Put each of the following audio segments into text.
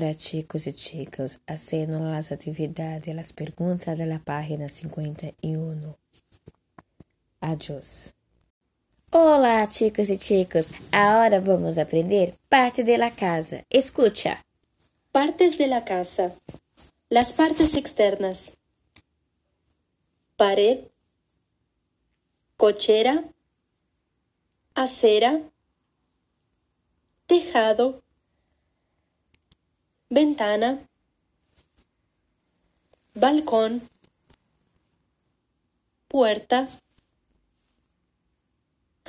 Ahora, chicos y chicos, haciendo las actividades, las preguntas de la página 51. Adiós. Olá, chicos e chicos. Agora vamos aprender parte de casa. Escucha. Partes de casa. Las partes externas. Pared. Cochera. Acera. Tejado. Ventana. Balcón. Puerta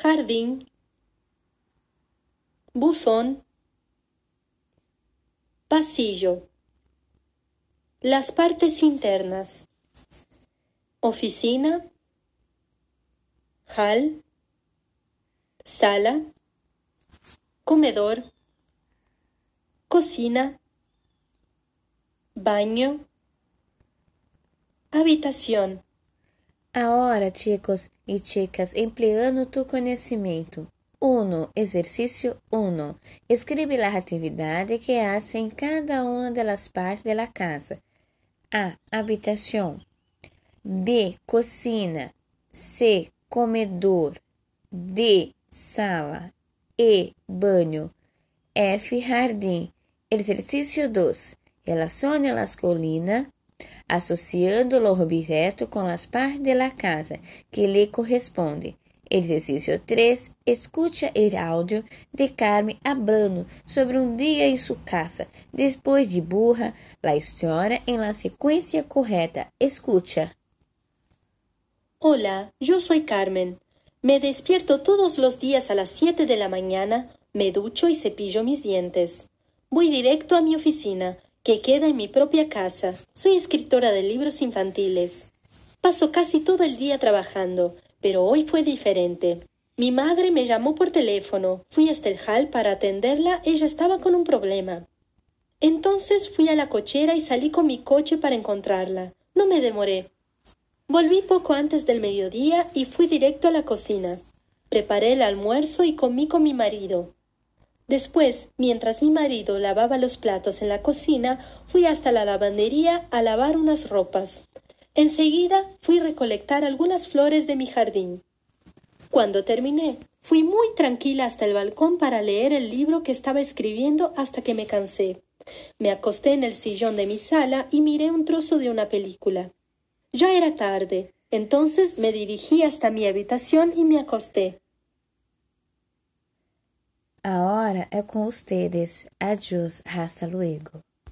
jardín, buzón, pasillo. Las partes internas. Oficina, hall, sala, comedor, cocina, baño, habitación. Agora, chicos e chicas, empleando tu conhecimento. 1. Exercício 1. Escreve a atividade que hace em cada uma das partes da casa. A. Habitação. B. Cocina. C. Comedor. D. Sala. E. Banho. F. Jardim. Exercício 2. Relacione as colinas associando o objeto com as partes da casa que lhe corresponde. Exercício 3. Escute o áudio de Carmen hablando sobre um dia em sua casa. Depois de burra a história em la sequência correta. Escucha. Hola, yo soy Carmen. Me despierto todos los días a las 7 de la mañana, me ducho y cepillo mis dientes. Voy directo a mi oficina que queda en mi propia casa. Soy escritora de libros infantiles. Paso casi todo el día trabajando, pero hoy fue diferente. Mi madre me llamó por teléfono. Fui hasta el hall para atenderla. Ella estaba con un problema. Entonces fui a la cochera y salí con mi coche para encontrarla. No me demoré. Volví poco antes del mediodía y fui directo a la cocina. Preparé el almuerzo y comí con mi marido. Después, mientras mi marido lavaba los platos en la cocina, fui hasta la lavandería a lavar unas ropas. Enseguida fui recolectar algunas flores de mi jardín. Cuando terminé, fui muy tranquila hasta el balcón para leer el libro que estaba escribiendo hasta que me cansé. Me acosté en el sillón de mi sala y miré un trozo de una película. Ya era tarde, entonces me dirigí hasta mi habitación y me acosté. A hora é com ustedes. Adiós, hasta luego.